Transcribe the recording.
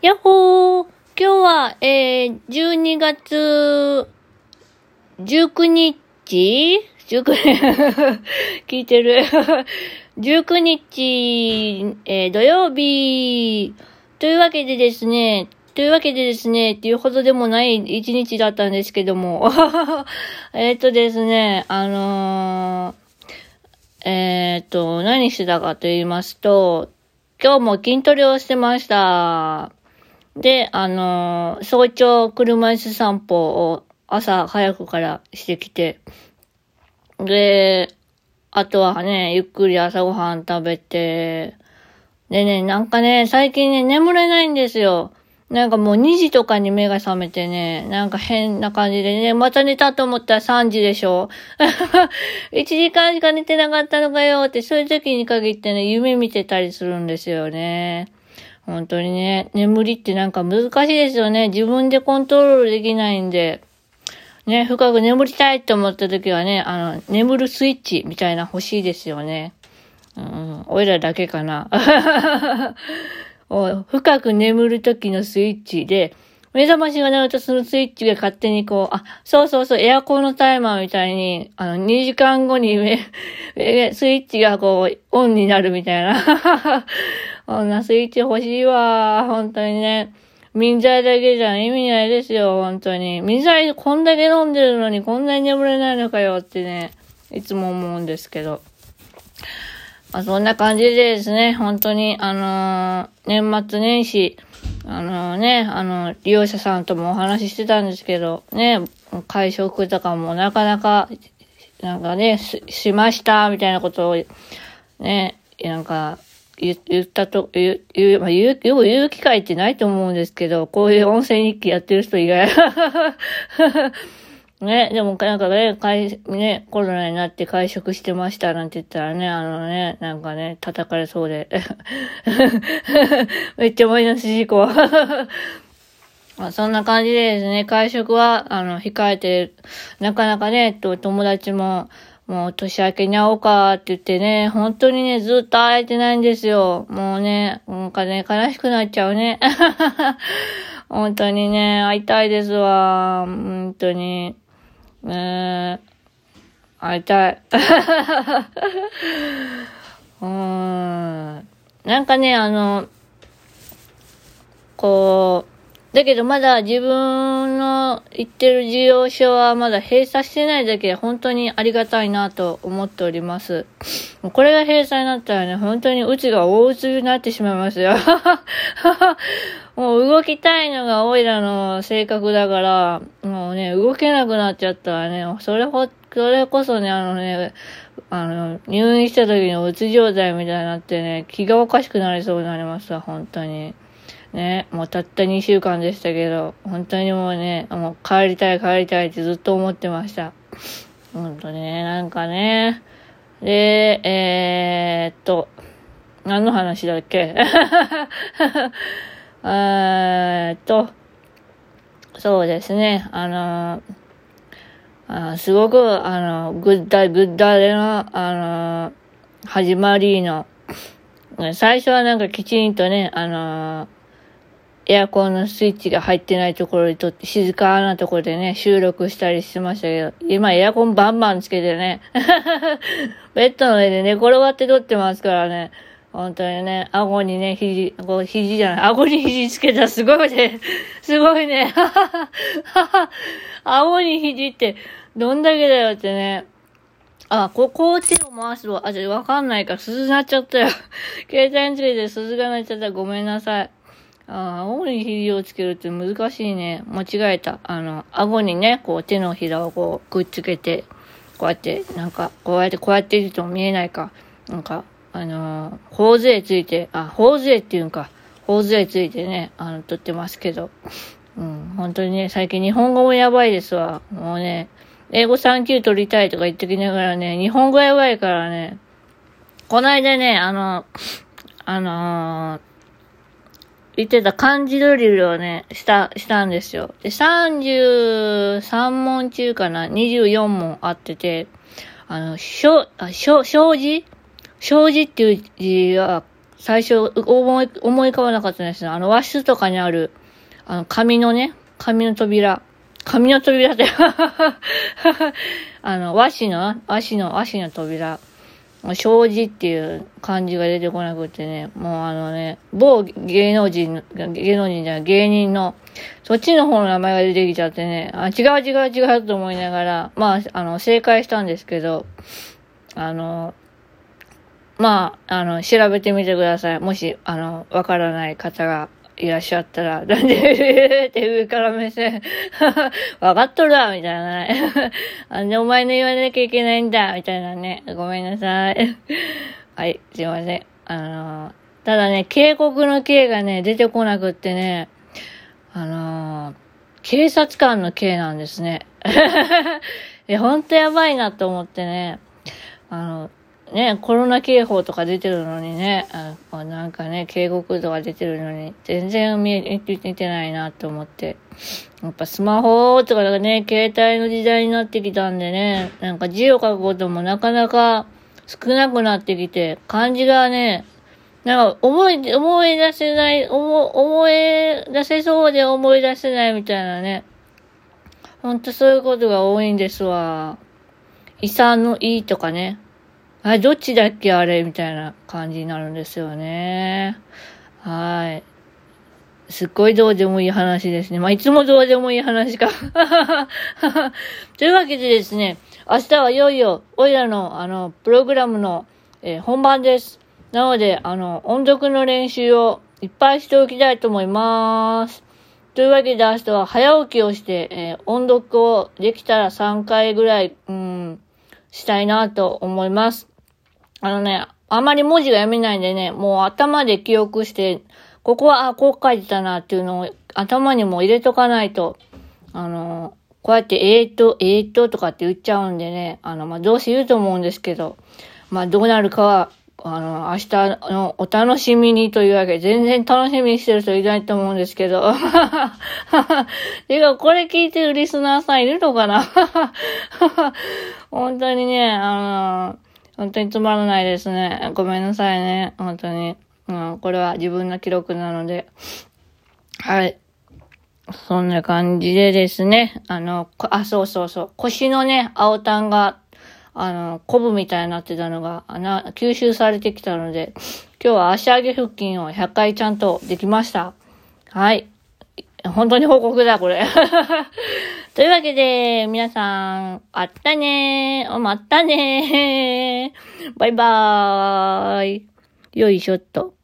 やっほー。今日は、えー、12月19日 ?19 聞いてる。19日、えー、土曜日。というわけでですね、というわけでですね、っていうほどでもない一日だったんですけども、えっとですね、あのー、え、っと、何してたかと言いますと、今日も筋トレをしてました。で、あのー、早朝車椅子散歩を朝早くからしてきて、で、あとはね、ゆっくり朝ごはん食べて、でね、なんかね、最近ね、眠れないんですよ。なんかもう2時とかに目が覚めてね、なんか変な感じでね、また寝たと思ったら3時でしょ ?1 時間しか寝てなかったのかよって、そういう時に限ってね、夢見てたりするんですよね。本当にね、眠りってなんか難しいですよね。自分でコントロールできないんで。ね、深く眠りたいって思った時はね、あの、眠るスイッチみたいな欲しいですよね。うん、おいらだけかな。深く眠る時のスイッチで、目覚ましが鳴るとそのスイッチが勝手にこう、あ、そうそうそう、エアコンのタイマーみたいに、あの、2時間後にスイッチがこう、オンになるみたいな。こんなスイッチ欲しいわ。本当にね。水剤だけじゃ意味ないですよ、本当に。水剤こんだけ飲んでるのにこんなに眠れないのかよってね、いつも思うんですけど。まあ、そんな感じでですね、本当に、あのー、年末年始、あのー、ね、あの、利用者さんともお話ししてたんですけど、ね、会食とかもなかなか、なんかね、しました、みたいなことを、ね、なんか、言ったと、言う、言う、まあ、言う、よく言う機会ってないと思うんですけど、こういう音声日記やってる人以外。ね、でもなんかね、会、ね、コロナになって会食してましたなんて言ったらね、あのね、なんかね、叩かれそうで。めっちゃマイナス事故。まあ、そんな感じでですね、会食は、あの、控えて、なかなかね、と、友達も、もう年明けに会おうかって言ってね、本当にね、ずっと会えてないんですよ。もうね、なんかね、悲しくなっちゃうね。本当にね、会いたいですわ。本当に。ね会いたい。うん。なんかね、あの、こう、だけどまだ自分の行ってる事業所はまだ閉鎖してないだけで本当にありがたいなと思っております。これが閉鎖になったらね、本当にうちが大うつになってしまいますよ。もう動きたいのがオイラの性格だから、もうね、動けなくなっちゃったらね、それほ、それこそね、あのね、あの、入院した時のうつ状態みたいになってね、気がおかしくなりそうになりますわ、本当に。ね、もうたった2週間でしたけど、本当にもうね、もう帰りたい帰りたいってずっと思ってました。本当にね、なんかね。で、えー、っと、何の話だっけ？えっと、そうですね、あのあすごく、あの、ぐったぐったれの、あの始まりの、最初はなんかきちんとね、あのエアコンのスイッチが入ってないところにとって静かなところでね、収録したりしてましたけど、今エアコンバンバンつけてね、ベッドの上で寝転がって撮ってますからね、本当にね、顎にね、肘、こう肘じゃない、顎に肘つけたすごいね、すごいね、ははは、は は顎に肘ってどんだけだよってね、あ、ここを手を回すわ。あ、じゃわかんないから、鈴鳴っちゃったよ。携帯につけて鈴が鳴っちゃったごめんなさい。あ、顎に肘をつけるって難しいね。間違えた。あの、顎にね、こう手のひらをこうくっつけて、こうやって、なんか、こうやって、こうやっていると見えないか。なんか、あのー、頬杖ついて、あ、頬杖っていうんか。頬杖ついてね、あの、撮ってますけど。うん、本当にね、最近日本語もやばいですわ。もうね、英語3級取りたいとか言ってきながらね、日本語やばいからね、この間ね、あの、あのー、言ってた漢字ドリルをね、した、したんですよ。で、33問中かな、24問あってて、あの、しょ、あ、しょ、障子障子っていう字は、最初思い、思い浮かばなかったですね。あの和室とかにある、あの紙のね、紙の扉。紙の扉って あの、和紙の、和紙の、和紙の扉。障子っていう漢字が出てこなくてね、もうあのね、某芸能人、芸能人じゃない、芸人の、そっちの方の名前が出てきちゃってね、あ、違う違う違うと思いながら、まあ、あの、正解したんですけど、あの、まあ、あの、調べてみてください。もし、あの、わからない方がいらっしゃったら、なんで、って上から目線、わかっとるわ、みたいなね。なんでお前の言わなきゃいけないんだ、みたいなね。ごめんなさい。はい、すいません。あのただね、警告の刑がね、出てこなくってね、あの警察官の刑なんですね。いや、ほんとやばいなと思ってね、あの、ね、コロナ警報とか出てるのにね、あなんかね、警告とか出てるのに、全然見え、見てないなと思って。やっぱスマホとかね、携帯の時代になってきたんでね、なんか字を書くこともなかなか少なくなってきて、漢字がね、なんか思い、思い出せない、思、思い出せそうで思い出せないみたいなね。ほんとそういうことが多いんですわ。遺産のいいとかね。あ、どっちだっけあれみたいな感じになるんですよね。はい。すっごいどうでもいい話ですね。まあ、いつもどうでもいい話か。というわけでですね、明日はいよいよ、おいらの、あの、プログラムの、えー、本番です。なので、あの、音読の練習をいっぱいしておきたいと思います。というわけで明日は早起きをして、えー、音読をできたら3回ぐらい、うん、したいなと思います。あのね、あまり文字が読めないんでね、もう頭で記憶して、ここは、あ、こう書いてたなっていうのを頭にも入れとかないと、あの、こうやってえーと、えーととかって言っちゃうんでね、あの、まあ、どうせ言うと思うんですけど、まあ、どうなるかは、あの、明日のお楽しみにというわけで、全然楽しみにしてる人いないと思うんですけど。てか、これ聞いてるリスナーさんいるのかな？本当にね、あの、本当につまらないですね。ごめんなさいね。本当に。うん、これは自分の記録なので。はい。そんな感じでですね。あの、あ、そうそうそう。腰のね、青タンが、あの、コブみたいになってたのが、な、吸収されてきたので、今日は足上げ腹筋を100回ちゃんとできました。はい。本当に報告だ、これ。というわけで、皆さん、あったねー。まったねー。バイバーイ。よいしょっと。